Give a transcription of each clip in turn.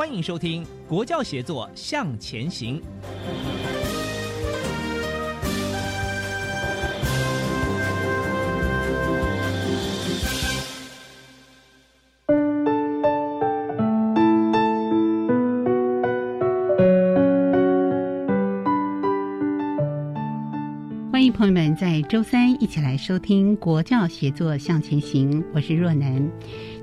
欢迎收听《国教协作向前行》。欢迎朋友们在周三一起来收听《国教协作向前行》，我是若楠。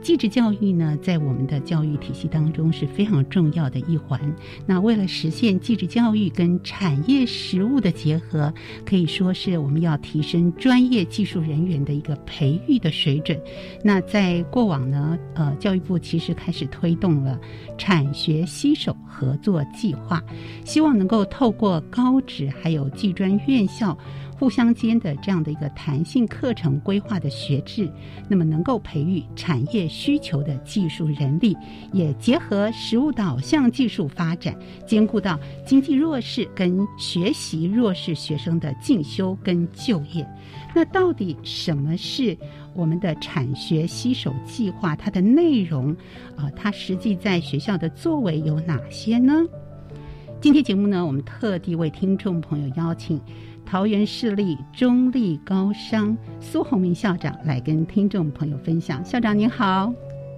继职教育呢，在我们的教育体系当中是非常重要的一环。那为了实现继职教育跟产业实务的结合，可以说是我们要提升专业技术人员的一个培育的水准。那在过往呢，呃，教育部其实开始推动了产学携手合作计划，希望能够透过高职还有技专院校。互相间的这样的一个弹性课程规划的学制，那么能够培育产业需求的技术人力，也结合实务导向技术发展，兼顾到经济弱势跟学习弱势学生的进修跟就业。那到底什么是我们的产学携手计划？它的内容啊，它实际在学校的作为有哪些呢？今天节目呢，我们特地为听众朋友邀请。桃园市立中立高商苏宏明校长来跟听众朋友分享。校长您好，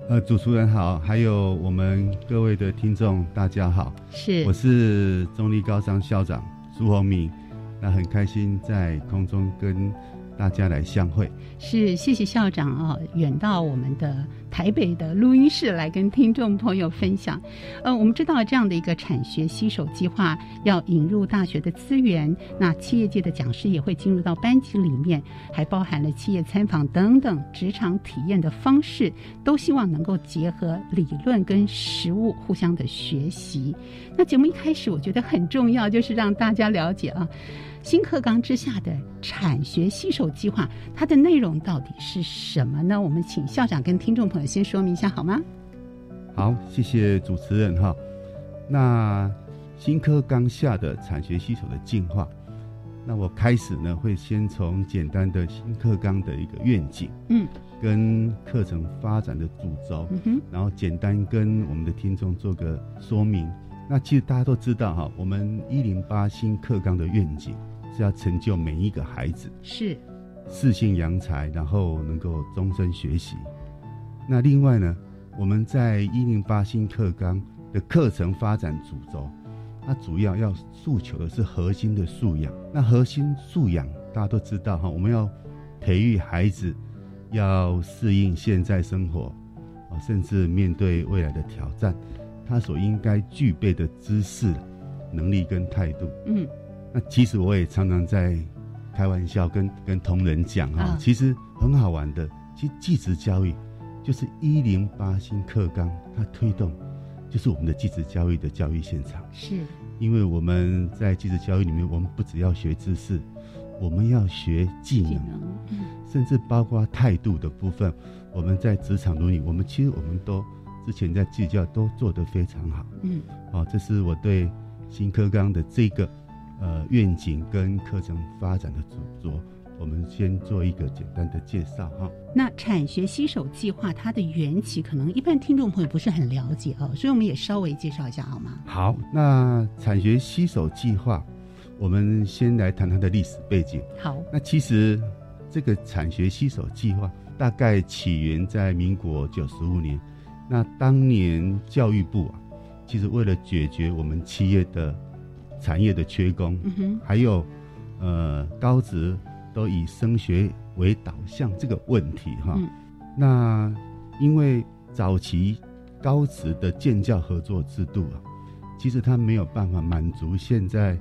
呃，主持人好，还有我们各位的听众大家好，是，我是中立高商校长苏宏明，那很开心在空中跟。大家来相会，是谢谢校长啊，远到我们的台北的录音室来跟听众朋友分享。呃，我们知道这样的一个产学携手计划要引入大学的资源，那企业界的讲师也会进入到班级里面，还包含了企业参访等等职场体验的方式，都希望能够结合理论跟实务互相的学习。那节目一开始我觉得很重要，就是让大家了解啊。新课纲之下的产学携手计划，它的内容到底是什么呢？我们请校长跟听众朋友先说明一下好吗？好，谢谢主持人哈。那新课纲下的产学携手的进化，那我开始呢会先从简单的新课纲的一个愿景，嗯，跟课程发展的主轴，嗯哼，然后简单跟我们的听众做个说明。那其实大家都知道哈，我们一零八新课纲的愿景是要成就每一个孩子，是四性扬才，然后能够终身学习。那另外呢，我们在一零八新课纲的课程发展主轴，它主要要诉求的是核心的素养。那核心素养大家都知道哈，我们要培育孩子要适应现在生活啊，甚至面对未来的挑战。他所应该具备的知识、能力跟态度，嗯，那其实我也常常在开玩笑跟跟同仁讲哈，其实很好玩的。其实继职教育就是一零八新课纲，它推动就是我们的继职教育的教育现场。是，因为我们在继职教育里面，我们不只要学知识，我们要学技能，甚至包括态度的部分。我们在职场伦理，我们其实我们都。之前在计较都做得非常好，嗯，好，这是我对新课纲的这个呃愿景跟课程发展的主轴，我们先做一个简单的介绍哈。那产学携手计划它的缘起，可能一般听众朋友不是很了解哦，所以我们也稍微介绍一下好吗？好，那产学携手计划，我们先来谈它的历史背景。好，那其实这个产学携手计划大概起源在民国九十五年。那当年教育部啊，其实为了解决我们企业的产业的缺工，嗯，还有呃高职都以升学为导向这个问题哈。嗯那因为早期高职的建教合作制度啊，其实它没有办法满足现在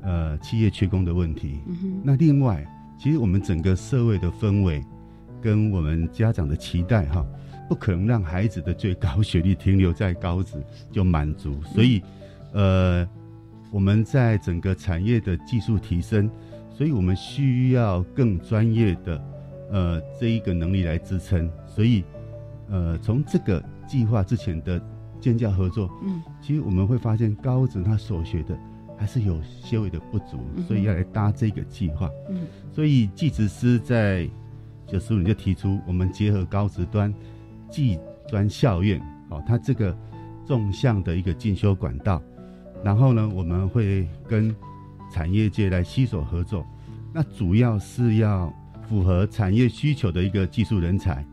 呃企业缺工的问题。嗯，那另外，其实我们整个社会的氛围跟我们家长的期待哈，不可能让孩子的最高学历停留在高职就满足，所以呃，我们在整个产业的技术提升，所以我们需要更专业的呃这一个能力来支撑，所以呃从这个计划之前的建教合作，嗯。其实我们会发现高职他所学的还是有些微的不足所以要来搭这个计划。嗯。所以技职师在九十五年就提出，我们结合高职端、技专校院，哦，它这个纵向的一个进修管道，然后呢，我们会跟产业界来携手合作，那主要是要符合产业需求的一个技术人才，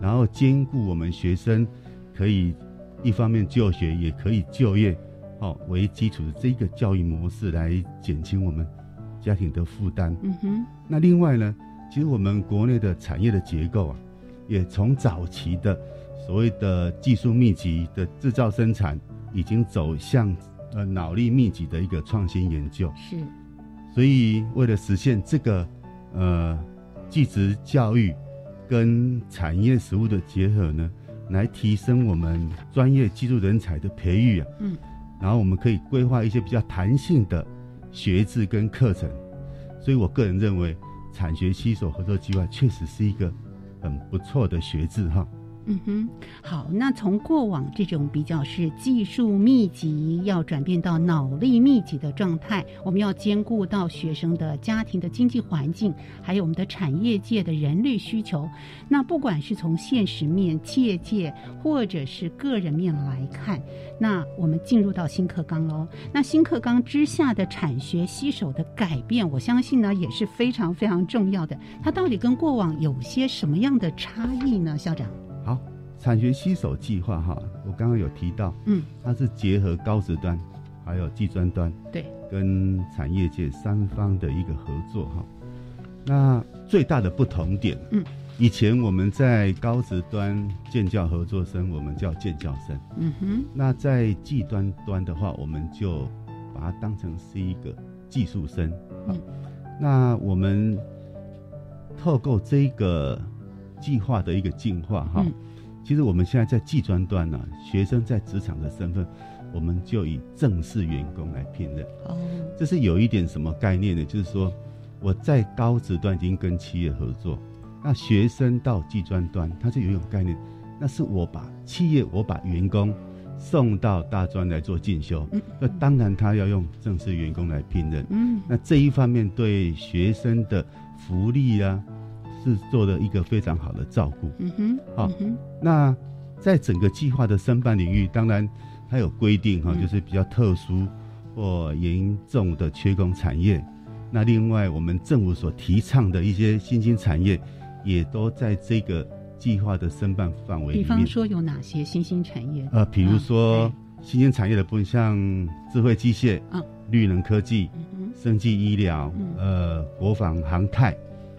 然后兼顾我们学生可以一方面就学，也可以就业，哦为基础的这个教育模式来减轻我们家庭的负担。嗯哼，那另外呢，其实我们国内的产业的结构啊，也从早期的所谓的技术密集的制造生产，已经走向呃脑力密集的一个创新研究。是，所以为了实现这个呃技职教育跟产业实务的结合呢，来提升我们专业技术人才的培育啊，嗯，然后我们可以规划一些比较弹性的学制跟课程。所以我个人认为，产学携手合作计划确实是一个很不错的学制哈。嗯哼，好，那从过往这种比较是技术密集，要转变到脑力密集的状态，我们要兼顾到学生的家庭的经济环境，还有我们的产业界的人力需求。那不管是从现实面、企业界，或者是个人面来看，那我们进入到新课纲喽。那新课纲之下的产学携手的改变，我相信呢也是非常非常重要的。它到底跟过往有些什么样的差异呢？校长？好，产学携手计划哈，我刚刚有提到，嗯，它是结合高职端还有技专端对，跟产业界三方的一个合作哈。那最大的不同点，嗯，以前我们在高职端建教合作生，我们叫建教生；嗯哼，那在技端端的话，我们就把它当成是一个技术生。那我们透过这个计划的一个进化哈，嗯其实我们现在在技专端呢、学生在职场的身份，我们就以正式员工来聘任。哦，这是有一点什么概念呢？就是说我在高职段已经跟企业合作，那学生到技专端，他就有一种概念，那是我把企业我把员工送到大专来做进修，嗯那当然他要用正式员工来聘任。嗯那这一方面对学生的福利啊，是做了一个非常好的照顾。嗯哼，好那在整个计划的申办领域，当然它有规定哈，嗯就是比较特殊或严重的缺工产业。那另外，我们政府所提倡的一些新兴产业，也都在这个计划的申办范围里面。比方说有哪些新兴产业？呃，比如说啊新兴产业的部分，像智慧机械、嗯绿能科技、嗯哼，生技医疗、嗯呃国防航太、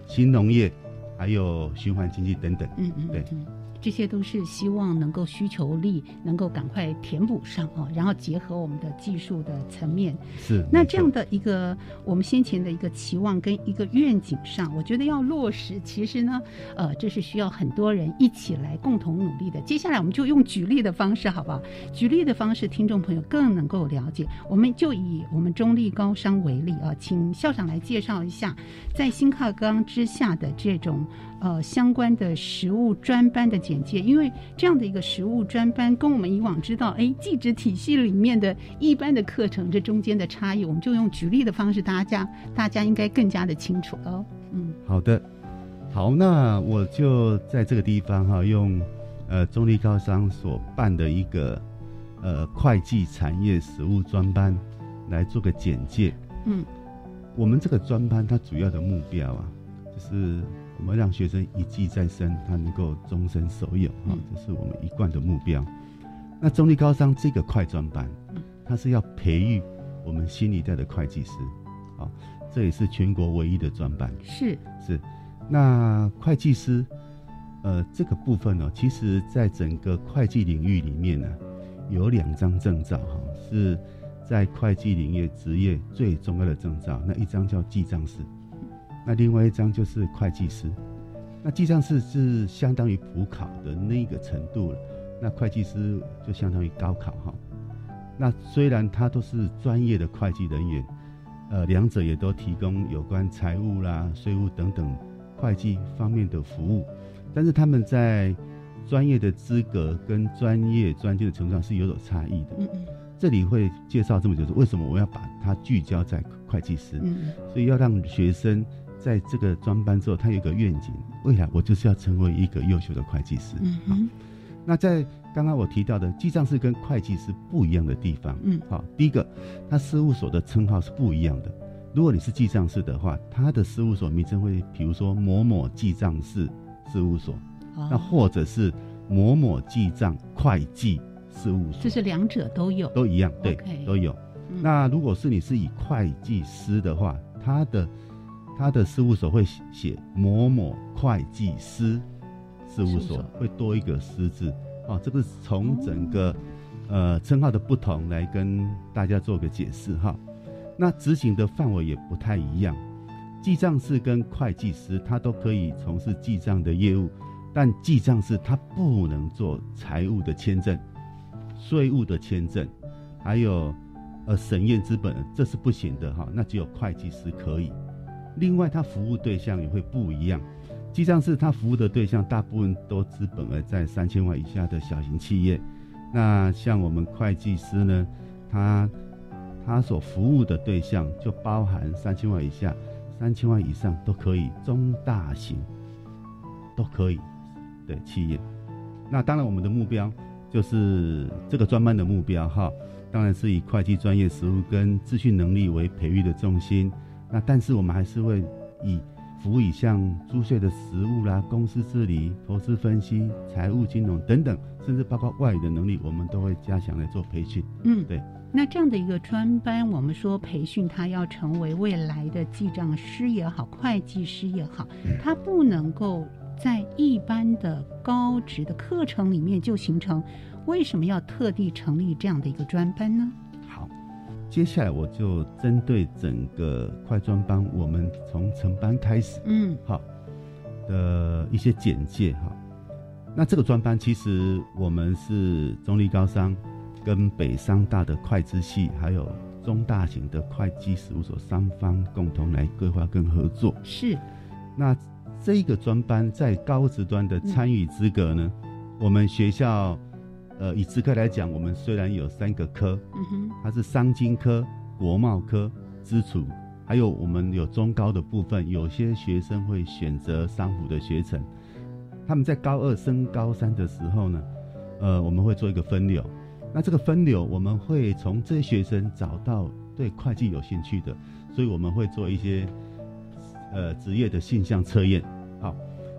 新农业，还有循环经济等等。嗯嗯，对嗯，这些都是希望能够需求力能够赶快填补上啊，然后结合我们的技术的层面，是。那这样的一个我们先前的一个期望跟一个愿景上，我觉得要落实，其实呢，呃，这是需要很多人一起来共同努力的。接下来我们就用举例的方式，好不好？举例的方式，听众朋友更能够了解。我们就以我们中立高商为例啊，请校长来介绍一下，在新课纲之下的这种呃相关的实务专班的简介，因为这样的一个实务专班跟我们以往知道，哎，技职体系里面的一般的课程这中间的差异，我们就用举例的方式，大家大家应该更加的清楚哦。嗯好的，好，那我就在这个地方哈，用呃中立高商所办的一个呃会计产业实务专班来做个简介。嗯我们这个专班它主要的目标啊，就是我们让学生一技在身，他能够终身受用啊，这是我们一贯的目标。那中立高商这个快专班，它是要培育我们新一代的会计师，啊，这也是全国唯一的专班。是是，那会计师，呃，这个部分呢，其实在整个会计领域里面呢，有两张证照哈，是在会计领域职业最重要的证照。那一张叫记账师，那另外一张就是会计师。那记账师是相当于普考的那个程度了，那会计师就相当于高考哈。那虽然他都是专业的会计人员，呃，两者也都提供有关财务啦、税务等等会计方面的服务，但是他们在专业的资格跟专业专精的程度上是有所差异的。嗯嗯这里会介绍这么久，是为什么我要把它聚焦在会计师？嗯所以要让学生在这个专班之后，他有一个愿景，未来我就是要成为一个优秀的会计师。嗯嗯那在刚刚我提到的记账师跟会计师不一样的地方，嗯好，第一个，他事务所的称号是不一样的。如果你是记账师的话，他的事务所名称会，比如说某某记账室事务所，哦那或者是某某记账会计事务所，就是两者都有。都一样，对都有。嗯那如果是你是以会计师的话，他的他的事务所会写写某某会计师事务所事务所，会多一个师字哦。这个是从整个、呃称号的不同来跟大家做个解释哈。那执行的范围也不太一样，记账师跟会计师他都可以从事记账的业务，但记账师他不能做财务的签证、税务的签证，还有呃审验资本，这是不行的哈。那只有会计师可以。另外，他服务对象也会不一样。记账师他服务的对象大部分都资本额在三千万以下的小型企业。那像我们会计师呢，他他所服务的对象就包含三千万以下、三千万以上都可以，中大型都可以的企业。那当然，我们的目标就是这个专班的目标哈，当然是以会计专业实务跟资讯能力为培育的重心。那但是我们还是会以服务以像租税的实务啦、公司治理、投资分析、财务金融等等，甚至包括外语的能力，我们都会加强来做培训。嗯，对。那这样的一个专班，我们说培训他要成为未来的记账师也好，会计师也好，他不能够在一般的高职的课程里面就形成。为什么要特地成立这样的一个专班呢？好，接下来我就针对整个快专班，我们从成班开始，嗯好的一些简介哈。那这个专班其实我们是中立高商跟北商大的会计系，还有中大型的会计事务所三方共同来规划跟合作。是那这一个专班在高职端的参与资格呢，我们学校呃以职科来讲，我们虽然有三个科，嗯哼它是商经科、国贸科、资储，还有我们有中高的部分，有些学生会选择商辅的学程。他们在高二升高三的时候呢，呃，我们会做一个分流。那这个分流，我们会从这些学生找到对会计有兴趣的，所以我们会做一些呃职业的性向测验。好，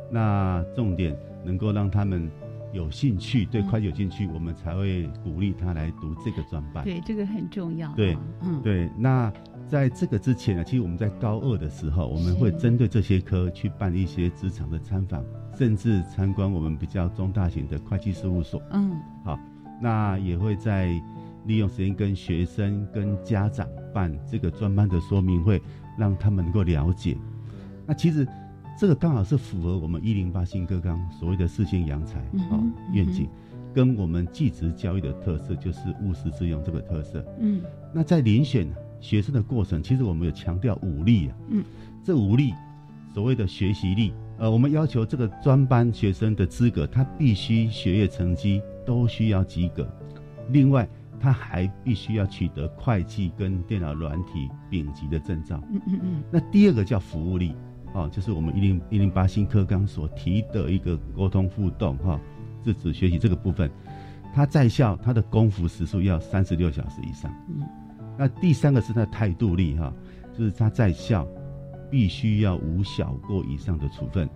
那重点能够让他们有兴趣，对会计有兴趣，我们才会鼓励他来读这个专班。对，这个很重要啊。对嗯，对，那在这个之前呢，其实我们在高二的时候，我们会是针对这些科去办一些职场的参访，甚至参观我们比较中大型的会计事务所。嗯好，那也会在利用时间跟学生、跟家长办这个专班的说明会，让他们能够了解。那其实这个刚好是符合我们一零八新课纲所谓的四性扬才啊、嗯哼愿景，跟我们技职教育的特色，就是务实自用这个特色。嗯那在遴选学生的过程，其实我们有强调五力啊。嗯，这五力所谓的学习力，呃，我们要求这个专班学生的资格，他必须学业成绩都需要及格，另外他还必须要取得会计跟电脑软体丙级的证照。嗯嗯嗯那第二个叫服务力，哦，就是我们一零一零八新课纲所提的一个沟通互动哈、自主学习这个部分，他在校他的功夫时数要三十六小时以上。嗯那第三个是他的态度力哈，就是他在校必须要无小过以上的处分。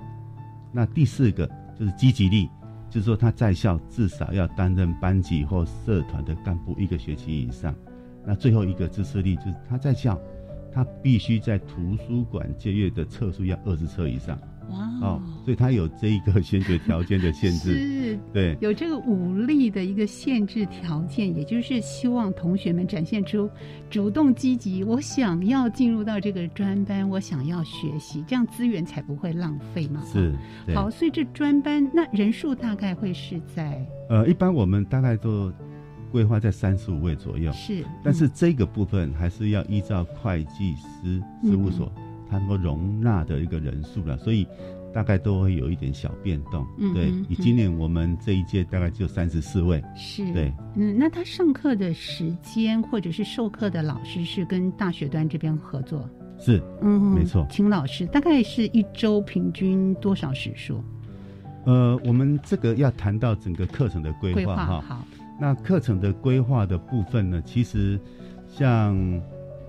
那第四个就是积极力，就是说他在校至少要担任班级或社团的干部一个学期以上。那最后一个支持力就是他在校，他必须在图书馆借阅的册数要二十册以上。哇哦，所以他有这一个先决条件的限制。是，对，有这个武力的一个限制条件，也就是希望同学们展现出主动积极，我想要进入到这个专班，我想要学习，这样资源才不会浪费嘛。是，好，所以这专班那人数大概会是在呃，一般我们大概都规划在三十五位左右，是，但是这个部分还是要依照会计师事务所它能够容纳的一个人数了，所以大概都会有一点小变动。对嗯对，以今年我们这一届大概就三十四位，是，对，嗯，那他上课的时间或者是授课的老师是跟大学端这边合作，是，嗯，没错。请老师大概是一周平均多少时数？呃，我们这个要谈到整个课程的规规划哈。好，那课程的规划的部分呢，其实像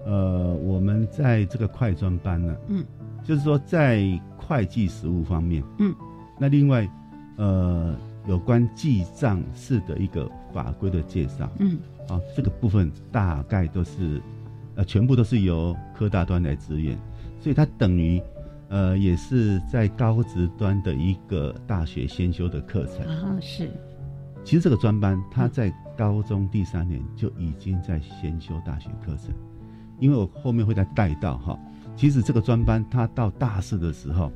呃，我们在这个快专班呢，嗯，就是说在会计实务方面，嗯，那另外呃，有关记账式的一个法规的介绍，嗯，啊，这个部分大概都是呃，全部都是由科大端来支援，所以它等于呃，也是在高职端的一个大学先修的课程。啊，是，其实这个专班，他在高中第三年就已经在先修大学课程，因为我后面会再带到哈。其实这个专班，他到大四的时候，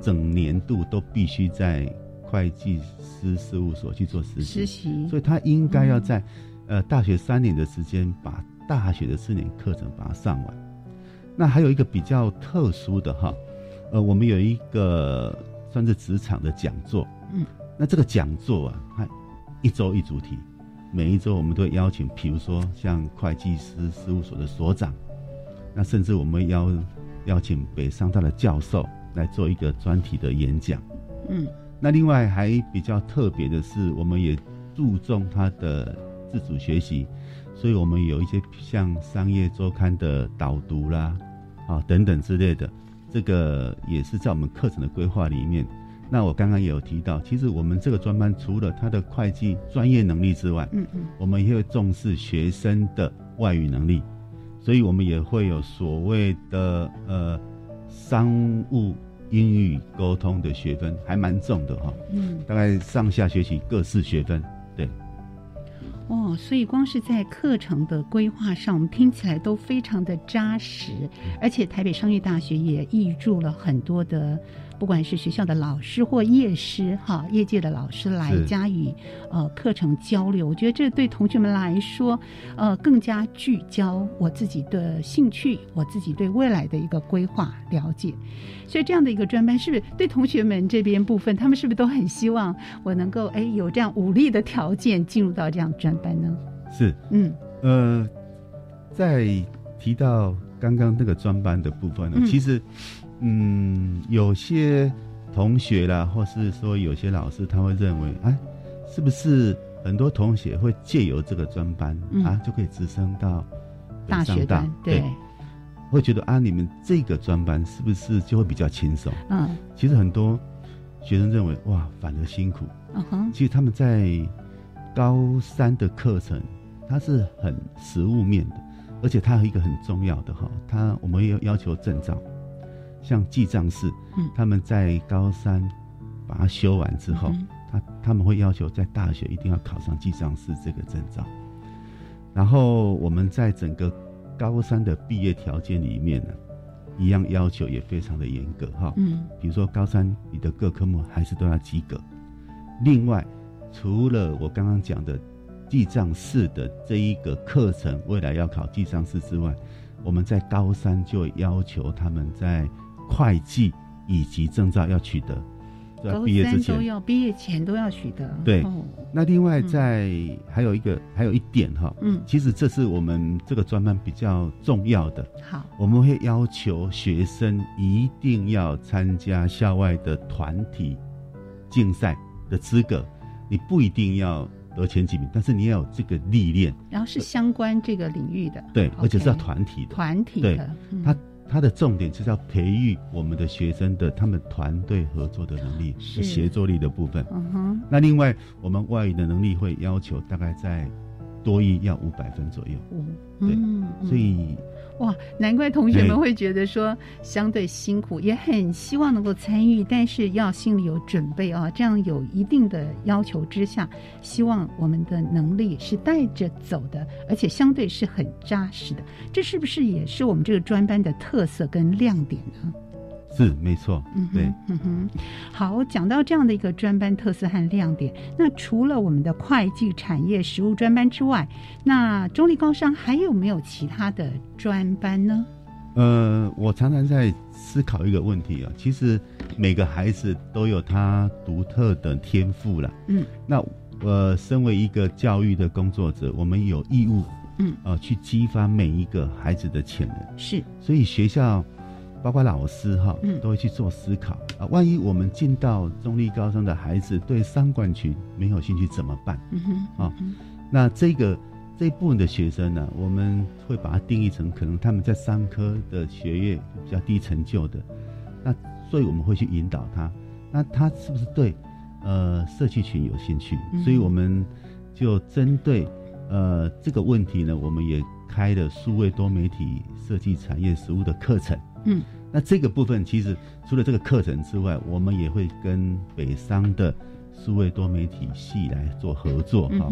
整年度都必须在会计师事务所去做实习，实习，所以他应该要在、呃大学三年的时间，把大学的四年课程把它上完。那还有一个比较特殊的哈，呃，我们有一个算是职场的讲座，嗯，那这个讲座啊，它一周一主题，每一周我们都会邀请，比如说像会计师事务所的所长，那甚至我们邀邀请北商大的教授来做一个专题的演讲。嗯那另外还比较特别的是，我们也注重他的自主学习，所以我们有一些像商业周刊的导读啦，啊等等之类的，这个也是在我们课程的规划里面。那我刚刚也有提到，其实我们这个专班除了他的会计专业能力之外，嗯嗯，我们也会重视学生的外语能力，所以我们也会有所谓的呃商务英语沟通的学分，还蛮重的哈，嗯，大概上下学期各四学分。对，哦，所以光是在课程的规划上，我们听起来都非常的扎实，而且台北商业大学也挹注了很多的，不管是学校的老师或业师哈，业界的老师来加以呃课程交流。我觉得这对同学们来说，呃，更加聚焦我自己的兴趣，我自己对未来的一个规划了解。所以这样的一个专班，是不是对同学们这边部分，他们是不是都很希望我能够哎有这样武力的条件进入到这样专班呢？是嗯呃，在提到刚刚那个专班的部分呢，嗯其实嗯，有些同学啦，或是说有些老师，他会认为，哎，是不是很多同学会借由这个专班、嗯。啊，就可以直升到北大学上大对，会觉得啊，你们这个专班是不是就会比较轻松？嗯。其实很多学生认为，哇，反而辛苦。嗯哼。其实他们在高三的课程，它是很实物面的，而且它有一个很重要的哈，它我们也有要求证照，像记账室，嗯。他们在高三把它修完之后，嗯他他们会要求在大学一定要考上记账师这个证照，然后我们在整个高三的毕业条件里面呢，一样要求也非常的严格哈，嗯。比如说高三你的各科目还是都要及格。另外，除了我刚刚讲的记账式的这一个课程，未来要考记账师之外，我们在高三就要求他们在会计以及证照要取得，在高毕业之前都前。要毕业前都要取得，对哦。那另外嗯在还有一个还有一点哈，嗯。其实这是我们这个专班比较重要的，好。我们会要求学生一定要参加校外的团体竞赛的资格，你不一定要得前几名，但是你要有这个历练，然后是相关这个领域的，对，而且是要团体的。团体对的，嗯。他它的重点是要培育我们的学生的他们团队合作的能力、是。协作力的部分。嗯哼，那另外，我们外语的能力会要求大概在多一要五百分左右，嗯，对嗯。所以哇，难怪同学们哎会觉得说相对辛苦，也很希望能够参与，但是要心里有准备啊。这样有一定的要求之下，希望我们的能力是带着走的，而且相对是很扎实的。这是不是也是我们这个专班的特色跟亮点呢？是没错，嗯对，。嗯哼，好，讲到这样的一个专班特色和亮点，那除了我们的会计产业实务专班之外，那中立高商还有没有其他的专班呢？呃，我常常在思考一个问题啊，其实每个孩子都有他独特的天赋啦。嗯，那呃，身为一个教育的工作者，我们有义务，嗯，呃，去激发每一个孩子的潜能。是，所以学校包括老师哈，嗯都会去做思考啊。万一我们进到中立高中的孩子对三管群没有兴趣怎么办？嗯哼，啊嗯那这个这一部分的学生呢，我们会把它定义成可能他们在商科的学业比较低成就的，那所以我们会去引导他，那他是不是对呃社区群有兴趣？嗯所以我们就针对呃这个问题呢，我们也开了数位多媒体设计产业实务的课程。嗯，那这个部分其实除了这个课程之外，我们也会跟北商的数位多媒体系来做合作哈。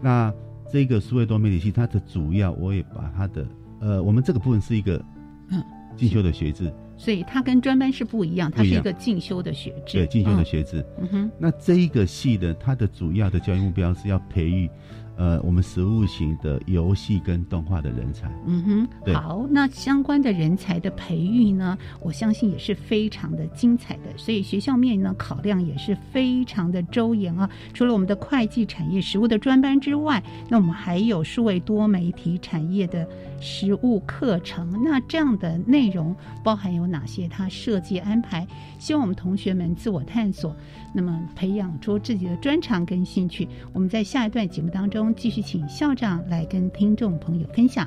那这个数位多媒体系，它的主要我也把它的呃，我们这个部分是一个嗯。进修的学制，所以它跟专班是不一样，它是一个进修的学制，对进修的嗯学制。嗯。哼，那这一个系的它的主要的教育目标是要培育呃我们实物型的游戏跟动画的人才。嗯哼，好，那相关的人才的培育呢，我相信也是非常的精彩的，所以学校面呢考量也是非常的周延啊。除了我们的会计产业实物的专班之外，那我们还有数位多媒体产业的实物课程。那这样的内容包含有哪些？它设计安排，希望我们同学们自我探索，那么培养出自己的专长跟兴趣。我们在下一段节目当中继续请校长来跟听众朋友分享。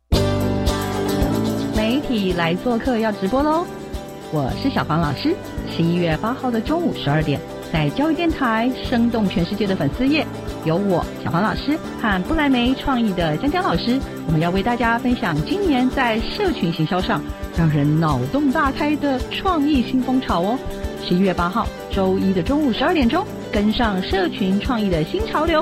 体来做客要直播喽！我是小黄老师。十一月八号的中午十二点，在教育电台生动全世界的粉丝页，有我小黄老师和不来梅创意的江江老师，我们要为大家分享今年在社群行销上让人脑洞大开的创意新风潮哦。十一月八号周一的中午十二点钟。跟上社群创意的新潮流。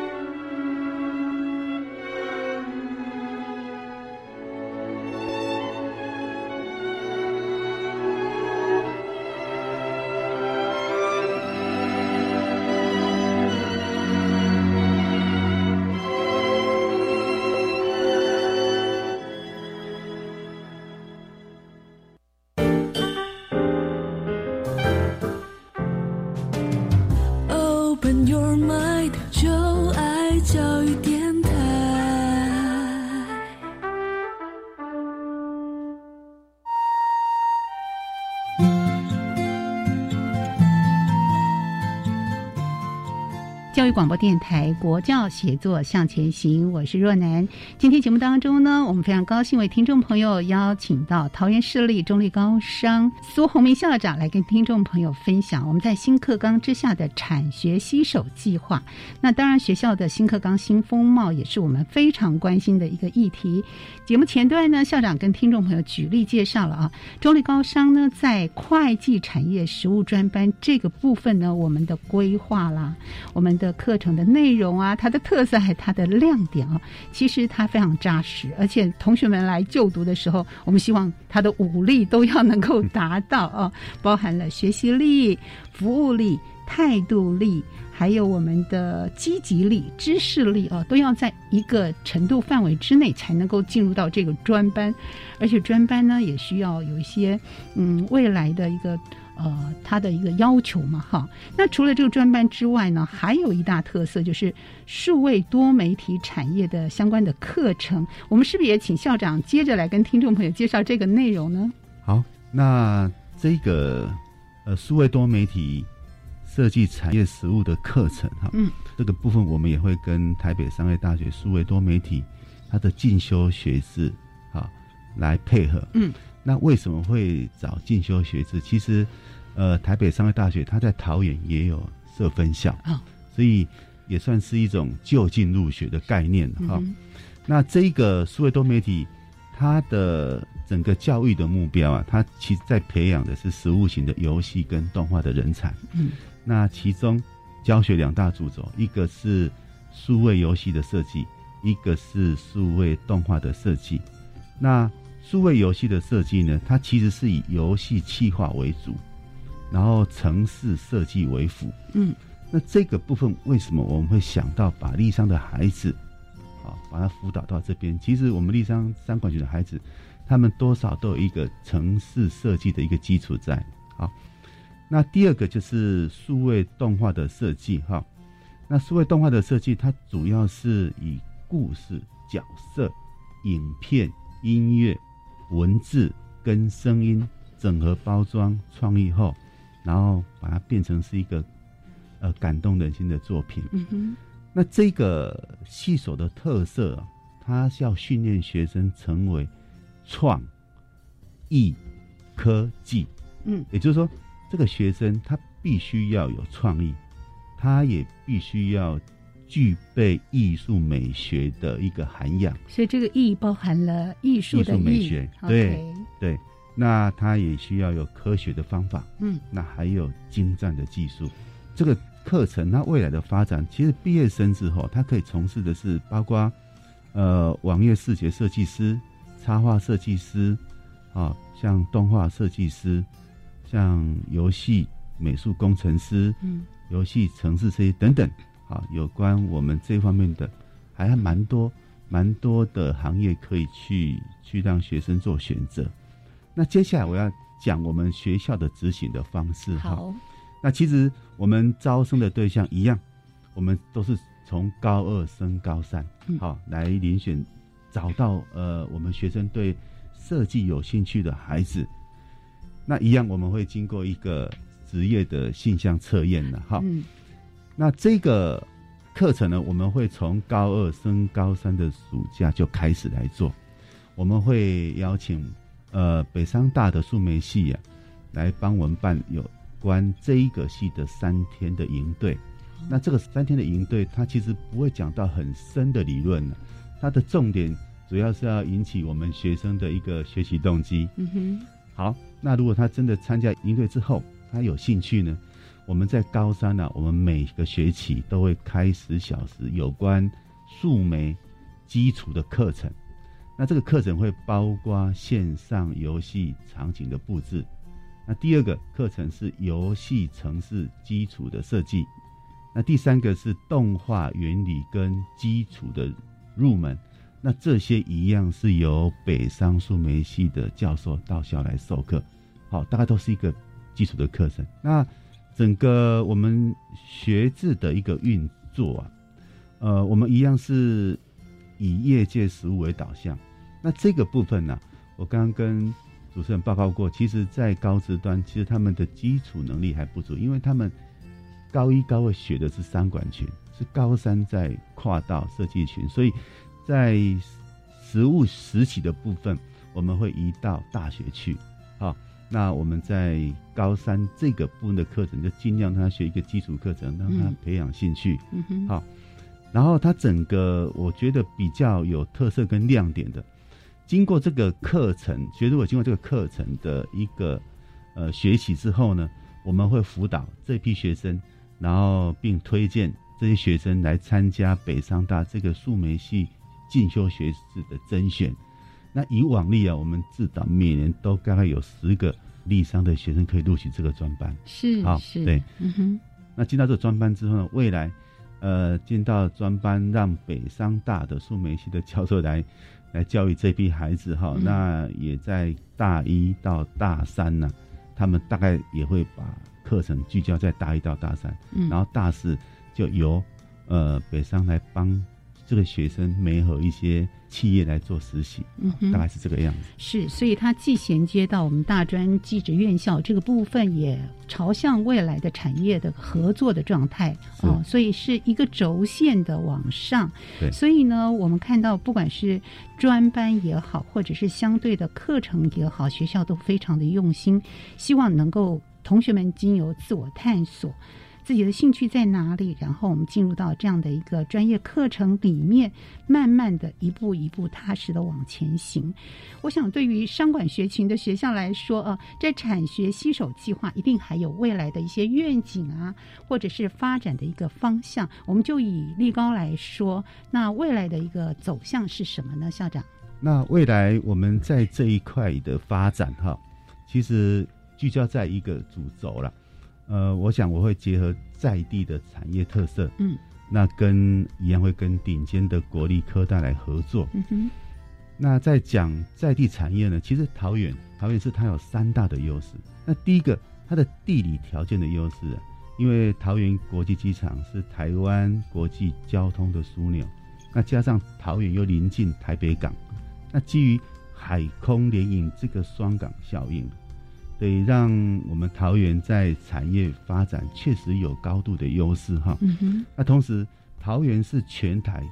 广播电台国教协作向前行，我是若楠。今天节目当中呢，我们非常高兴为听众朋友邀请到桃园市立中立高商苏宏明校长来跟听众朋友分享我们在新课纲之下的产学携手计划。那当然，学校的新课纲新风貌也是我们非常关心的一个议题。节目前段呢，校长跟听众朋友举例介绍了啊，中立高商呢在会计产业实务专班这个部分呢，我们的规划啦，我们的。课程的内容啊，它的特色还它的亮点啊，其实它非常扎实，而且同学们来就读的时候，我们希望他的武力都要能够达到啊，包含了学习力、服务力、态度力，还有我们的积极力、知识力啊，都要在一个程度范围之内才能够进入到这个专班，而且专班呢也需要有一些嗯未来的一个。呃，他的一个要求嘛，哈。那除了这个专班之外呢，还有一大特色就是数位多媒体产业的相关的课程。我们是不是也请校长接着来跟听众朋友介绍这个内容呢？好，那这个呃数位多媒体设计产业实务的课程，哈，嗯，这个部分我们也会跟台北商业大学数位多媒体它的进修学制，啊，来配合，嗯。那为什么会找进修学制？其实，呃，台北商业大学它在桃园也有设分校啊，所以也算是一种就近入学的概念哈。那这个数位多媒体，它的整个教育的目标啊，它其实在培养的是实物型的游戏跟动画的人才。嗯，那其中教学两大主轴，一个是数位游戏的设计，一个是数位动画的设计。那数位游戏的设计呢，它其实是以游戏企划为主，然后城市设计为辅。嗯，那这个部分为什么我们会想到把立商的孩子，啊，把他辅导到这边？其实我们立商三管局的孩子，他们多少都有一个城市设计的一个基础在。好，那第二个就是数位动画的设计。哈，那数位动画的设计，它主要是以故事、角色、影片、音乐。文字跟声音整合包装创意后，然后把它变成是一个呃感动人心的作品。嗯哼，那这个戏所的特色，它是要训练学生成为创意、科技，嗯，也就是说，这个学生他必须要有创意，他也必须要具备艺术美学的一个涵养。所以这个艺包含了艺术的艺术美学，对对。那他也需要有科学的方法，嗯，那还有精湛的技术。这个课程它未来的发展，其实毕业生之后，他可以从事的是包括呃网页视觉设计师、插画设计师，啊，像动画设计师，像游戏美术工程师，嗯，游戏城市设计等等，啊，有关我们这方面的还蛮多蛮多的行业可以去去让学生做选择。那接下来我要讲我们学校的执行的方式哈。那其实我们招生的对象一样，我们都是从高二升高三，好来遴选，找到呃我们学生对设计有兴趣的孩子。那一样我们会经过一个职业的性向测验的哈。那这个课程呢，我们会从高二升高三的暑假就开始来做，我们会邀请。呃，北商大的数媒系呀，来帮我们办有关这一个系的三天的营队。那这个三天的营队，它其实不会讲到很深的理论了，它的重点主要是要引起我们学生的一个学习动机。嗯哼。好，那如果他真的参加营队之后，他有兴趣呢，我们在高三呢，我们每个学期都会开十小时有关树莓基础的课程。那这个课程会包括线上游戏场景的布置，那第二个课程是游戏城市基础的设计，那第三个是动画原理跟基础的入门，那这些一样是由北商数媒系的教授到校来授课，好，大概都是一个基础的课程。那整个我们学制的一个运作啊，呃，我们一样是以业界实务为导向。那这个部分呢，我刚刚跟主持人报告过，其实，在高职端，其实他们的基础能力还不足，因为他们高一、高二学的是三管群，是高三在跨到设计群，所以在实物实习的部分，我们会移到大学去。好，那我们在高三这个部分的课程，就尽量让他学一个基础课程，让他培养兴趣。嗯哼。好，然后他整个我觉得比较有特色跟亮点的。经过这个课程，学如果经过这个课程的一个呃学习之后呢，我们会辅导这批学生，然后并推荐这些学生来参加北商大这个数媒系进修学士的甄选。那以往例啊，我们至少每年都大概有十个立商的学生可以录取这个专班。是，好，对，嗯哼。那进到这个专班之后呢，未来呃进到专班，让北商大的数媒系的教授来。来教育这批孩子哈，那也在大一到大三呢，他们大概也会把课程聚焦在大一到大三，然后大四就由呃北商来帮这个学生媒合一些。企业来做实习，嗯，大概是这个样子。是，所以它既衔接到我们大专技职院校这个部分，也朝向未来的产业的合作的状态啊，所以是一个轴线的往上。对，所以呢，我们看到不管是专班也好，或者是相对的课程也好，学校都非常的用心，希望能够同学们经由自我探索。自己的兴趣在哪里？然后我们进入到这样的一个专业课程里面，慢慢的一步一步踏实的往前行。我想，对于商管学群的学校来说，呃，这产学携手计划一定还有未来的一些愿景啊，或者是发展的一个方向。我们就以立高来说，那未来的一个走向是什么呢？校长？那未来我们在这一块的发展，哈，其实聚焦在一个主轴了。呃，我想我会结合在地的产业特色，嗯，那跟一样会跟顶尖的国立科大来合作。嗯哼，那在讲在地产业呢，其实桃园，桃园是它有三大的优势。那第一个，它的地理条件的优势，因为桃园国际机场是台湾国际交通的枢纽，那加上桃园又临近台北港，那基于海空联营这个双港效应。对，让我们桃园在产业发展确实有高度的优势哈。嗯哼。那同时，桃园是全台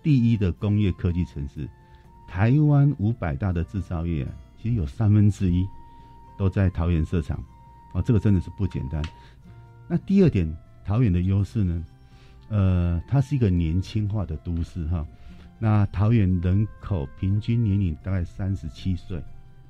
第一的工业科技城市，台湾五百大的制造业其实有三分之一都在桃园设厂，哦，这个真的是不简单。那第二点，桃园的优势呢？呃，它是一个年轻化的都市哈。那桃园人口平均年龄大概三十七岁，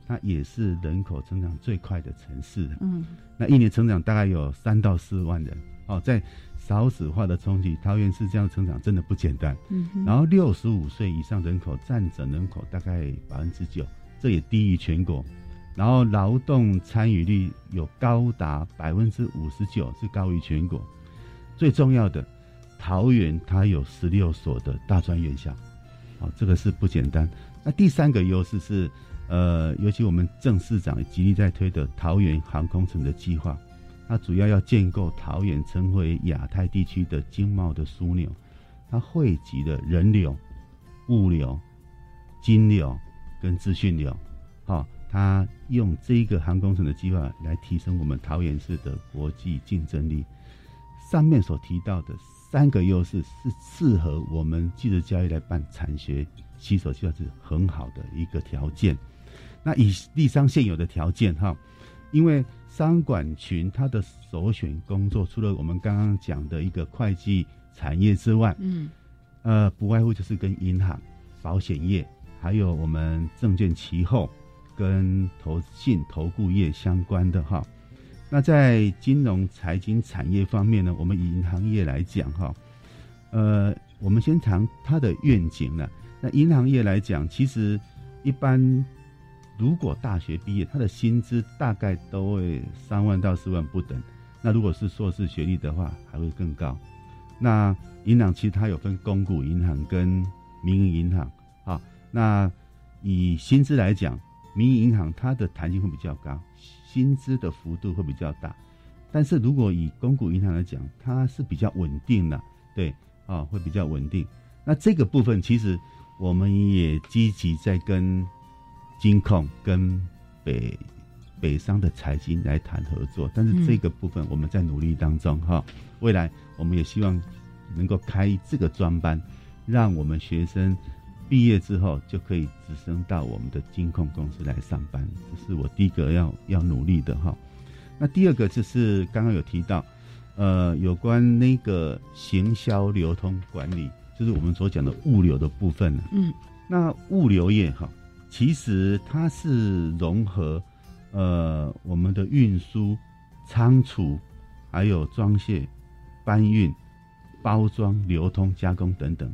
它也是人口成长最快的城市。嗯，那一年成长大概有三到四万人。哦，在少子化的冲击，桃园市这样成长真的不简单。嗯，然后六十五岁以上人口占整人口大概百分之九，这也低于全国。然后劳动参与率有高达百分之五十九，是高于全国。最重要的，桃园它有十六所的大专院校，哦，这个是不简单。那第三个优势是，呃，尤其我们郑市长极力在推的桃园航空城的计划，它主要要建构桃园成为亚太地区的经贸的枢纽，它汇集了人流、物流、金流跟资讯流，好。他用这一个航空城的计划来提升我们桃园市的国际竞争力。上面所提到的三个优势是适合我们技术教育来办产学携手计划是很好的一个条件。那以立商现有的条件哈，因为商管群它的首选工作除了我们刚刚讲的一个会计产业之外，嗯，呃，不外乎就是跟银行、保险业，还有我们证券期后。跟投信、投顾业相关的哈，那在金融、财经产业方面呢，我们以银行业来讲哈，呃，我们先谈它的愿景呢。那银行业来讲，其实一般如果大学毕业，他的薪资大概都会三万到四万不等。那如果是硕士学历的话，还会更高。那银行其实它有分公股银行跟民营银行啊。那以薪资来讲，民营银行它的弹性会比较高，薪资的幅度会比较大，但是如果以公股银行来讲，它是比较稳定的，对啊，会比较稳定。那这个部分其实我们也积极在跟金控、跟北北商的财经来谈合作，但是这个部分我们在努力当中哈。未来我们也希望能够开这个专班，让我们学生。毕业之后就可以直升到我们的金控公司来上班，这是我第一个要要努力的哈。那第二个就是刚刚有提到，呃，有关那个行销流通管理，就是我们所讲的物流的部分嗯，那物流业哈，其实它是融合呃我们的运输、仓储、还有装卸、搬运、包装、流通、加工等等。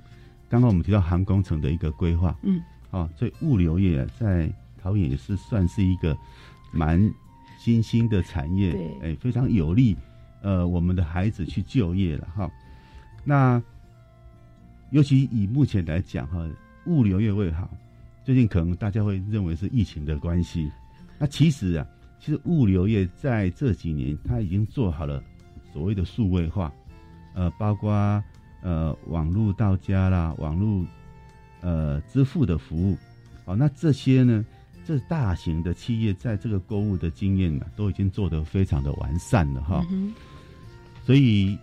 刚刚我们提到航空城的一个规划，嗯，哦，所以物流业在桃园也是算是一个蛮新兴的产业，对，哎，非常有利，呃，我们的孩子去就业了哈。那尤其以目前来讲哈，物流业会好，最近可能大家会认为是疫情的关系，那其实啊，其实物流业在这几年它已经做好了所谓的数位化，呃，包括。呃，网络到家啦，网络呃支付的服务，好，那这些呢，这大型的企业在这个购物的经验呢，都已经做得非常的完善了哈，所以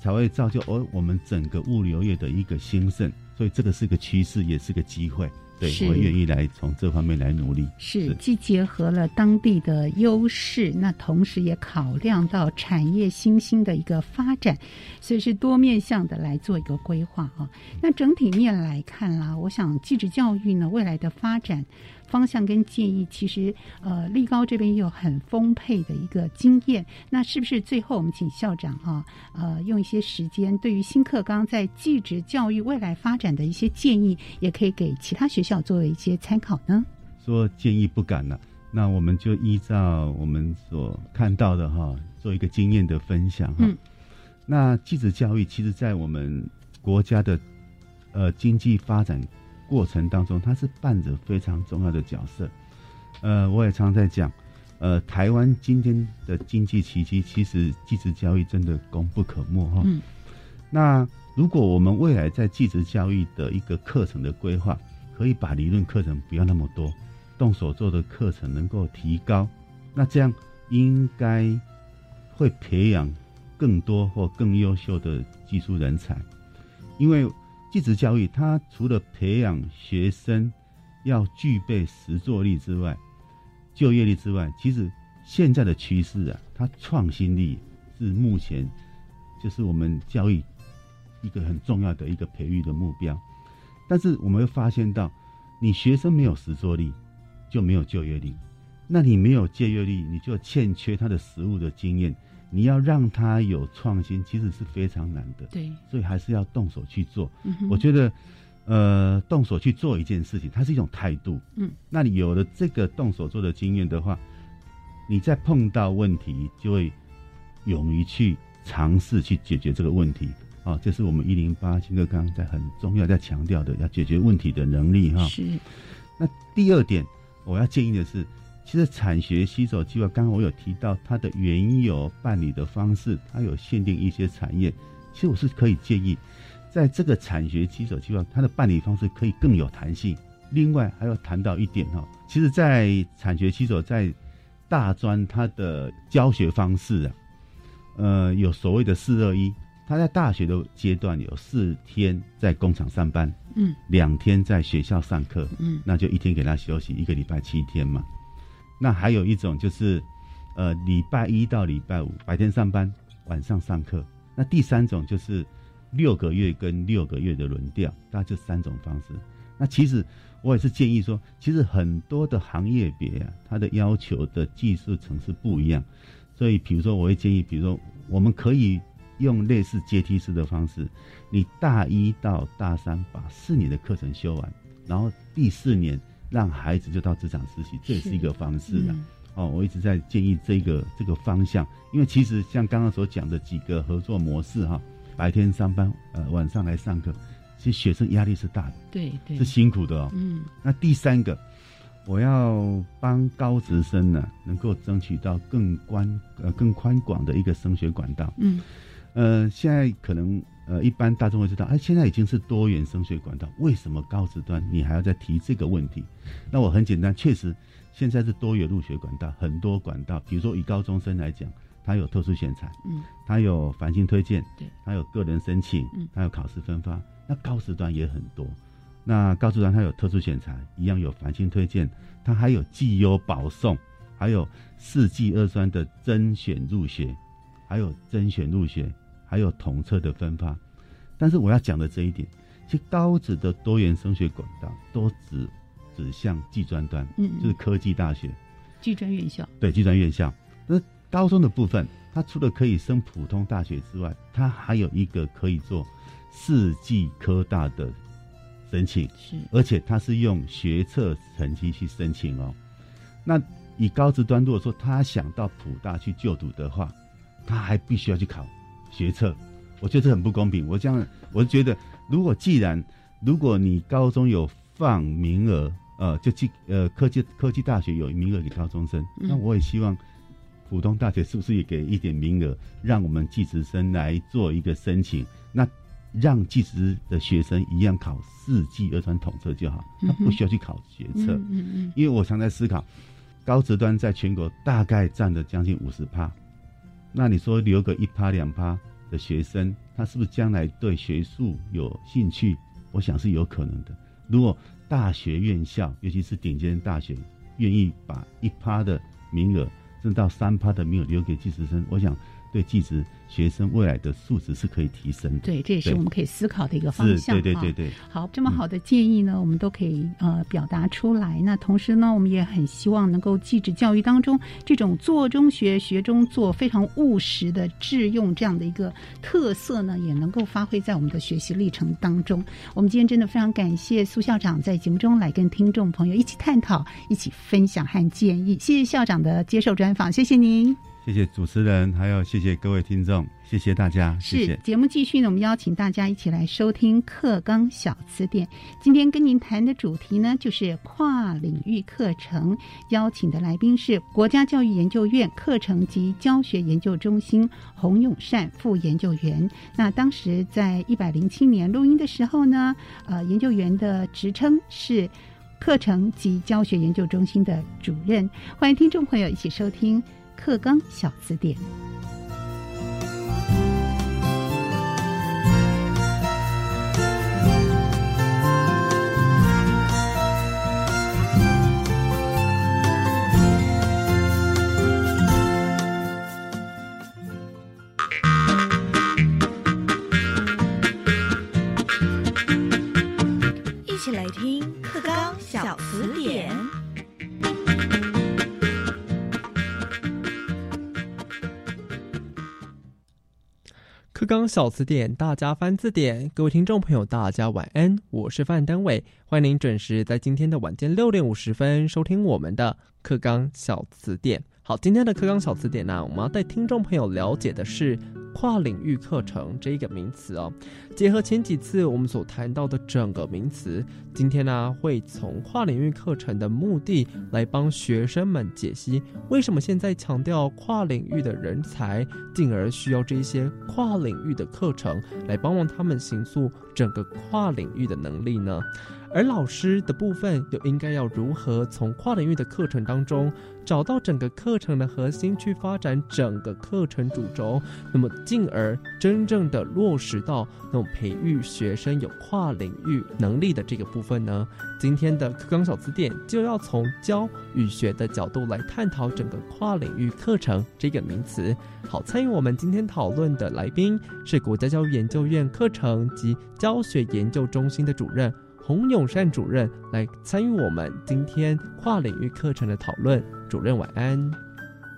才会造就哦我们整个物流业的一个兴盛，所以这个是个趋势，也是个机会。对，我愿意来从这方面来努力。是，既结合了当地的优势，那同时也考量到产业新兴的一个发展，所以是多面向的来做一个规划啊。那整体面来看啦，我想继职教育呢未来的发展。方向跟建议，其实呃，立高这边也有很丰沛的一个经验。那是不是最后我们请校长哈呃，用一些时间，对于新课纲在技职教育未来发展的一些建议，也可以给其他学校作为一些参考呢？说建议不敢了，那我们就依照我们所看到的哈，做一个经验的分享哈。那技职教育其实，在我们国家的呃经济发展。过程当中，它是扮着非常重要的角色。呃，我也常在讲，呃，台湾今天的经济奇迹，其实技职教育真的功不可没哈。嗯。那如果我们未来在技职教育的一个课程的规划，可以把理论课程不要那么多，动手做的课程能够提高，那这样应该会培养更多或更优秀的技术人才，因为。技职教育，它除了培养学生要具备实作力之外，就业率之外，其实现在的趋势啊，它创新力是目前就是我们教育一个很重要的一个培育的目标。但是我们会发现到，你学生没有实作力，就没有就业力。那你没有就业力，你就欠缺他的实务的经验。你要让他有创新，其实是非常难的。对，所以还是要动手去做。我觉得，呃，动手去做一件事情，它是一种态度。嗯，那你有了这个动手做的经验的话，你在碰到问题就会勇于去尝试去解决这个问题。啊，这是我们一零八新课纲在很重要在强调的，要解决问题的能力哈。是。那第二点，我要建议的是，其实产学携手计划，刚刚我有提到它的原有办理的方式，它有限定一些产业，其实我是可以建议，在这个产学携手计划，它的办理方式可以更有弹性。另外还要谈到一点哈，其实，在产学携手在大专它的教学方式啊，呃，有所谓的四二一。他在大学的阶段有四天在工厂上班，嗯，两天在学校上课，嗯，那就一天给他休息，一个礼拜七天嘛。那还有一种就是，呃，礼拜一到礼拜五白天上班，晚上上课。那第三种就是六个月跟六个月的轮调，大概这三种方式。那其实我也是建议说，其实很多的行业别啊，它的要求的技术层次不一样，所以比如说我会建议，比如说我们可以。用类似阶梯式的方式，你大一到大三把四年的课程修完，然后第四年让孩子就到职场实习，这也是一个方式的。哦，我一直在建议这个这个方向，因为其实像刚刚所讲的几个合作模式哈，白天上班，呃，晚上来上课，其实学生压力是大的，对对，是辛苦的哦。嗯，那第三个，我要帮高职生呢，能够争取到更宽呃更宽广的一个升学管道。嗯。呃，现在可能呃，一般大众会知道，哎，现在已经是多元升学管道，为什么高职端你还要再提这个问题？那我很简单，确实现在是多元入学管道，很多管道，比如说以高中生来讲，他有特殊选材，嗯，他有繁星推荐，对，他有个人申请，嗯，他有考试分发，那高职端也很多，那高职端他有特殊选材，一样有繁星推荐，他还有绩优保送，还有四季二专的甄选入学，还有甄选入学。还有统测的分发，但是我要讲的这一点，其实高职的多元升学管道都指指向技专端，嗯，就是科技大学、技专院校，对，技专院校。那高中的部分，它除了可以升普通大学之外，它还有一个可以做世纪科大的申请，是，而且它是用学测成绩去申请哦。那以高职端如果说他想到普大去就读的话，他还必须要去考。学测，我觉得这很不公平。我这样，我就觉得，如果既然如果你高中有放名额，呃，就技呃科技科技大学有名额给高中生，那我也希望普通大学是不是也给一点名额，让我们技职生来做一个申请？那让技职的学生一样考四季二专统测就好，他不需要去考学测。嗯嗯。因为我常在思考，高职端在全国大概占了将近五十趴。那你说留个一趴两趴的学生，他是不是将来对学术有兴趣？我想是有可能的。如果大学院校，尤其是顶尖大学，愿意把一趴的名额，甚至到三趴的名额留给技职生，我想。对技职学生未来的素质是可以提升的，对，这也是我们可以思考的一个方向。对对对对。好，这么好的建议呢，我们都可以呃表达出来。那同时呢，我们也很希望能够技职教育当中这种做中学、学中做、非常务实的致用这样的一个特色呢，也能够发挥在我们的学习历程当中。我们今天真的非常感谢苏校长在节目中来跟听众朋友一起探讨、一起分享和建议。谢谢校长的接受专访，谢谢您。谢谢主持人，还有谢谢各位听众，谢谢大家。谢谢。节目继续呢，我们邀请大家一起来收听课纲小词典。今天跟您谈的主题呢，就是跨领域课程。邀请的来宾是国家教育研究院课程及教学研究中心洪永善副研究员。那当时在一百零七年录音的时候呢，呃，研究员的职称是课程及教学研究中心的主任。欢迎听众朋友一起收听。课纲小词典。一起来听课纲小词典。纲小词典大家翻字典。各位听众朋友，大家晚安，我是范丹伟，欢迎您准时在今天的晚间六点五十分收听我们的课纲小词典。好，今天的课纲小词典呢，我们要带听众朋友了解的是跨领域课程这一个名词哦。结合前几次我们所谈到的整个名词，今天呢会从跨领域课程的目的来帮学生们解析为什么现在强调跨领域的人才，进而需要这一些跨领域的课程来帮忙他们形塑整个跨领域的能力呢？而老师的部分又应该要如何从跨领域的课程当中找到整个课程的核心，去发展整个课程主轴，那么进而真正的落实到那种培育学生有跨领域能力的这个部分呢？今天的课纲小词典就要从教与学的角度来探讨整个跨领域课程这个名词。好，参与我们今天讨论的来宾是国家教育研究院课程及教学研究中心的主任。洪永善主任来参与我们今天跨领域课程的讨论。主任晚安，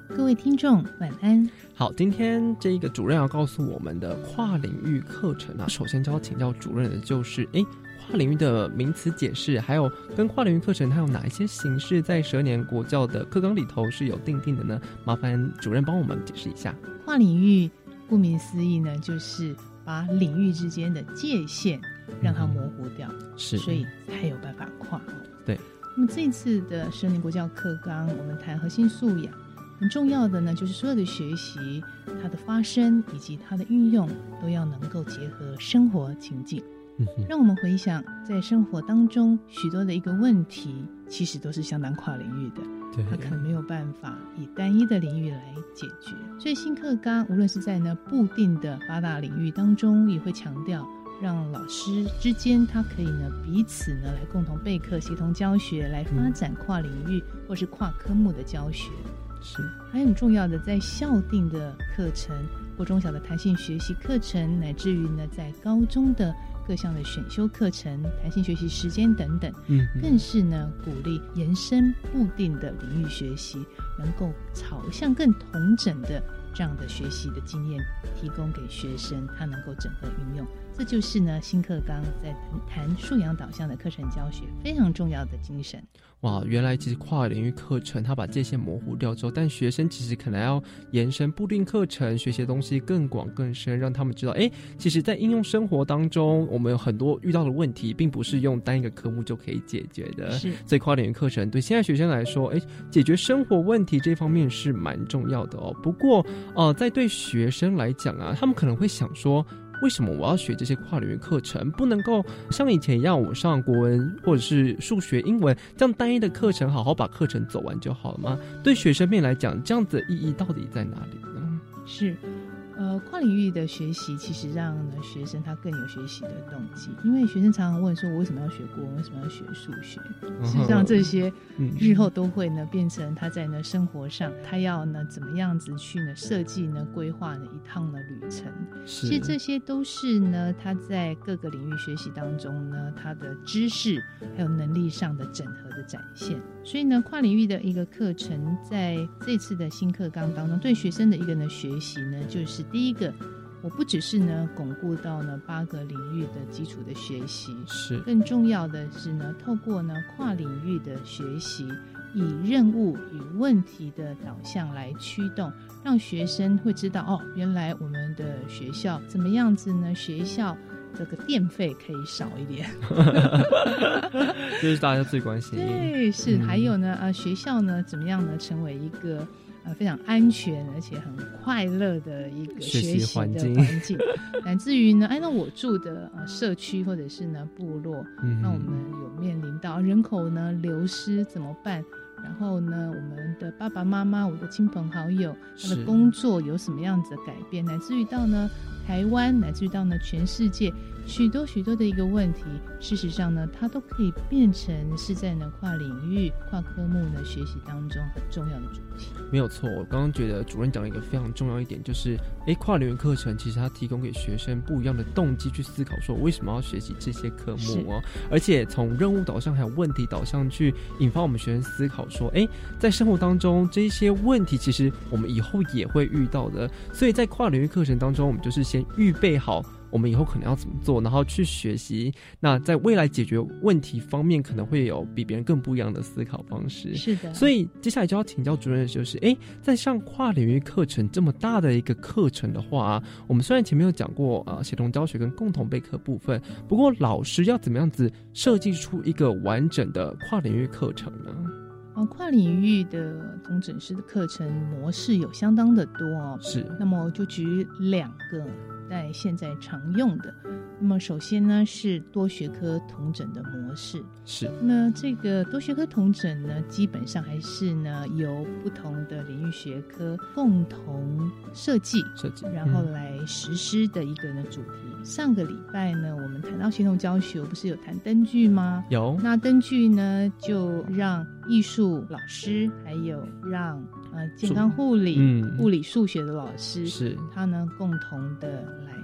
各位听众晚安。好，今天这一个主任要告诉我们的跨领域课程啊，首先就要请教主任的就是，哎，跨领域的名词解释，还有跟跨领域课程它有哪一些形式，在蛇年国教的课纲里头是有定定的呢？麻烦主任帮我们解释一下。跨领域顾名思义呢，就是把领域之间的界限。让它模糊掉，是，所以才有办法跨。对，那么这次的十年国教课纲，我们谈核心素养，很重要的呢，就是所有的学习，它的发生以及它的运用，都要能够结合生活情境。嗯，让我们回想，在生活当中许多的一个问题，其实都是相当跨领域的，对，它可能没有办法以单一的领域来解决。所以新课纲无论是在呢固定的八大领域当中，也会强调。让老师之间，他可以呢彼此呢来共同备课、协同教学，来发展跨领域或是跨科目的教学。是，还很重要的，在校定的课程或中小的弹性学习课程，乃至于呢在高中的各项的选修课程、弹性学习时间等等，嗯，更是呢鼓励延伸固定的领域学习，能够朝向更同整的这样的学习的经验，提供给学生，他能够整合运用。这就是呢，新课纲在谈素养导向的课程教学非常重要的精神。哇，原来其实跨领域课程它把界限模糊掉之后，但学生其实可能要延伸固定课程，学习的东西更广更深，让他们知道，哎，其实，在应用生活当中，我们有很多遇到的问题，并不是用单一个科目就可以解决的。是，所以跨领域课程对现在学生来说，哎，解决生活问题这方面是蛮重要的哦。不过，呃，在对学生来讲啊，他们可能会想说。为什么我要学这些跨领域课程？不能够像以前一样，我上国文或者是数学、英文这样单一的课程，好好把课程走完就好了吗？对学生面来讲，这样子的意义到底在哪里呢？是。呃，跨领域的学习其实让呢学生他更有学习的动机，因为学生常常问说：“我为什么要学国文？为什么要学数学？”实际上这些日后都会呢变成他在呢生活上，他要呢怎么样子去呢设计呢规划呢一趟的旅程。其实这些都是呢他在各个领域学习当中呢他的知识还有能力上的整合的展现。所以呢跨领域的一个课程在这次的新课纲当中，对学生的一个呢学习呢就是。第一个，我不只是呢巩固到呢八个领域的基础的学习，是更重要的是呢，透过呢跨领域的学习，以任务与问题的导向来驱动，让学生会知道哦，原来我们的学校怎么样子呢？学校这个电费可以少一点，这是大家最关心。对，是还有呢，呃，学校呢怎么样呢？成为一个。呃，非常安全而且很快乐的一个学习的环境，乃至于呢，哎，那我住的呃社区或者是呢部落，那我们有面临到人口呢流失怎么办？然后呢，我们的爸爸妈妈、我的亲朋好友，他的工作有什么样子的改变？乃至于到呢台湾，乃至于到呢全世界。许多许多的一个问题，事实上呢，它都可以变成是在呢跨领域、跨科目的学习当中很重要的主题。没有错，我刚刚觉得主任讲了一个非常重要一点，就是，哎，跨领域课程其实它提供给学生不一样的动机去思考，说我为什么要学习这些科目哦，而且从任务导向还有问题导向去引发我们学生思考，说，哎，在生活当中这些问题其实我们以后也会遇到的，所以在跨领域课程当中，我们就是先预备好。我们以后可能要怎么做，然后去学习。那在未来解决问题方面，可能会有比别人更不一样的思考方式。是的。所以接下来就要请教主任，就是哎，在上跨领域课程这么大的一个课程的话，我们虽然前面有讲过啊，协同教学跟共同备课部分，不过老师要怎么样子设计出一个完整的跨领域课程呢？啊，跨领域的同诊师的课程模式有相当的多哦。是。那么我就举两个。在现在常用的，那么首先呢是多学科同诊的模式，是。那这个多学科同诊呢，基本上还是呢由不同的领域学科共同设计，设计，然后来实施的一个呢主题。上个礼拜呢，我们谈到协同教学，不是有谈灯具吗？有。那灯具呢，就让艺术老师还有让。呃，健康护理、物理、数学的老师是，他呢共同的来呃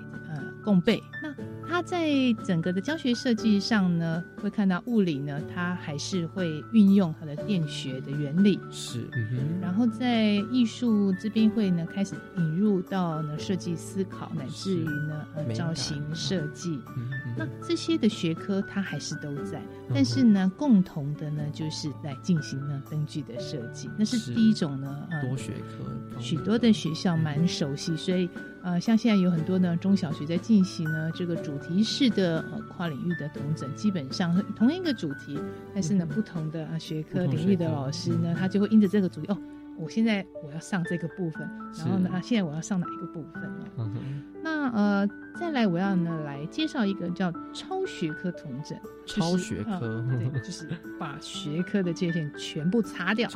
共备。那他在整个的教学设计上呢，会看到物理呢，它还是会运用它的电学的原理是。然后在艺术这边会呢开始引入到呢设计思考，乃至于呢呃造型设计。那这些的学科它还是都在，但是呢共同的呢就是来进行呢灯具的设计，那是第一种呢。多学科，许多的学校蛮熟悉，所以呃，像现在有很多呢中小学在进行呢这个主题式的呃跨领域的同整，基本上同一个主题，但是呢不同的学科领域的老师呢，他就会因着这个主题哦，我现在我要上这个部分，然后呢啊，现在我要上哪一个部分哦？那呃。再来，我要呢来介绍一个叫超学科同诊。超学科，对，就是把学科的界限全部擦掉。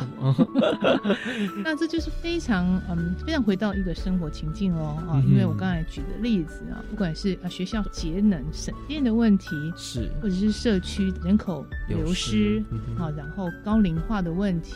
那这就是非常嗯，非常回到一个生活情境哦啊，因为我刚才举的例子啊，不管是啊学校节能省电的问题，是，或者是社区人口流失啊，然后高龄化的问题。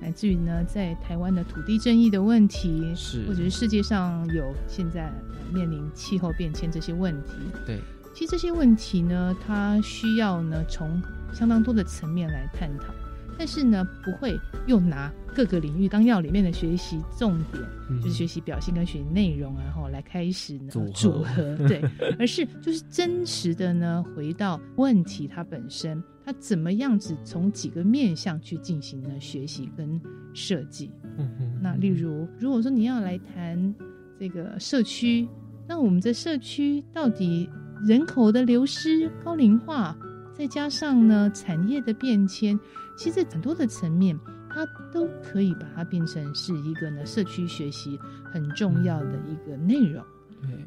来自于呢，在台湾的土地争议的问题，是。或者是世界上有现在面临气候变迁这些问题，对，其实这些问题呢，它需要呢从相当多的层面来探讨。但是呢，不会又拿各个领域纲要里面的学习重点，就是学习表现跟学习内容，然后来开始呢组合，对，而是就是真实的呢，回到问题它本身，它怎么样子从几个面向去进行呢学习跟设计。嗯那例如，如果说你要来谈这个社区，那我们在社区到底人口的流失、高龄化，再加上呢产业的变迁。其实很多的层面，它都可以把它变成是一个呢社区学习很重要的一个内容。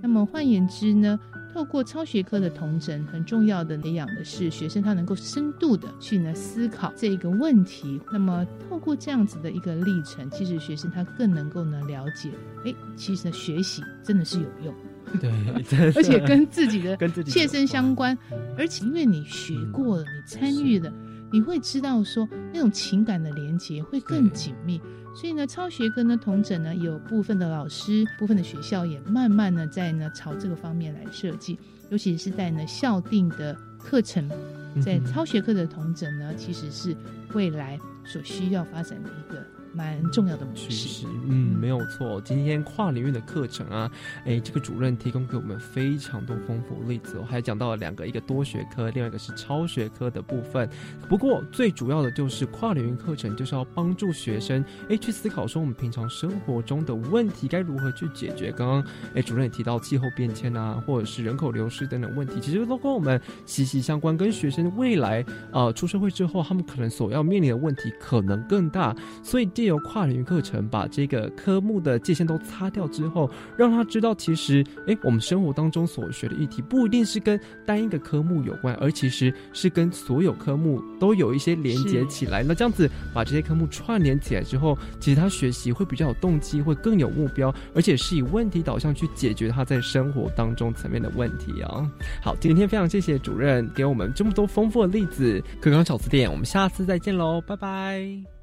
那么换言之呢，透过超学科的同整，很重要的培养的是学生他能够深度的去呢思考这一个问题。那么透过这样子的一个历程，其实学生他更能够呢了解，哎，其实呢学习真的是有用，对，而且跟自己的 跟自己切身相关，而且因为你学过了，你参与了。你会知道说那种情感的连接会更紧密，所以呢，超学科呢，同整呢，有部分的老师、部分的学校也慢慢呢在呢朝这个方面来设计，尤其是在呢校定的课程，在超学科的同整呢，其实是未来所需要发展的一个。蛮重要的模式，嗯，没有错。今天跨领域的课程啊，哎，这个主任提供给我们非常多丰富例子，我还讲到了两个，一个多学科，另外一个是超学科的部分。不过最主要的就是跨领域课程就是要帮助学生哎去思考说我们平常生活中的问题该如何去解决。刚刚哎主任也提到气候变迁啊，或者是人口流失等等问题，其实都跟我们息息相关，跟学生未来呃出社会之后他们可能所要面临的问题可能更大，所以。借由跨领域课程，把这个科目的界限都擦掉之后，让他知道，其实，哎，我们生活当中所学的议题，不一定是跟单一个科目有关，而其实是跟所有科目都有一些连接起来。那这样子把这些科目串联起来之后，其实他学习会比较有动机，会更有目标，而且是以问题导向去解决他在生活当中层面的问题啊。好，今天非常谢谢主任给我们这么多丰富的例子，课纲小词典，我们下次再见喽，拜拜。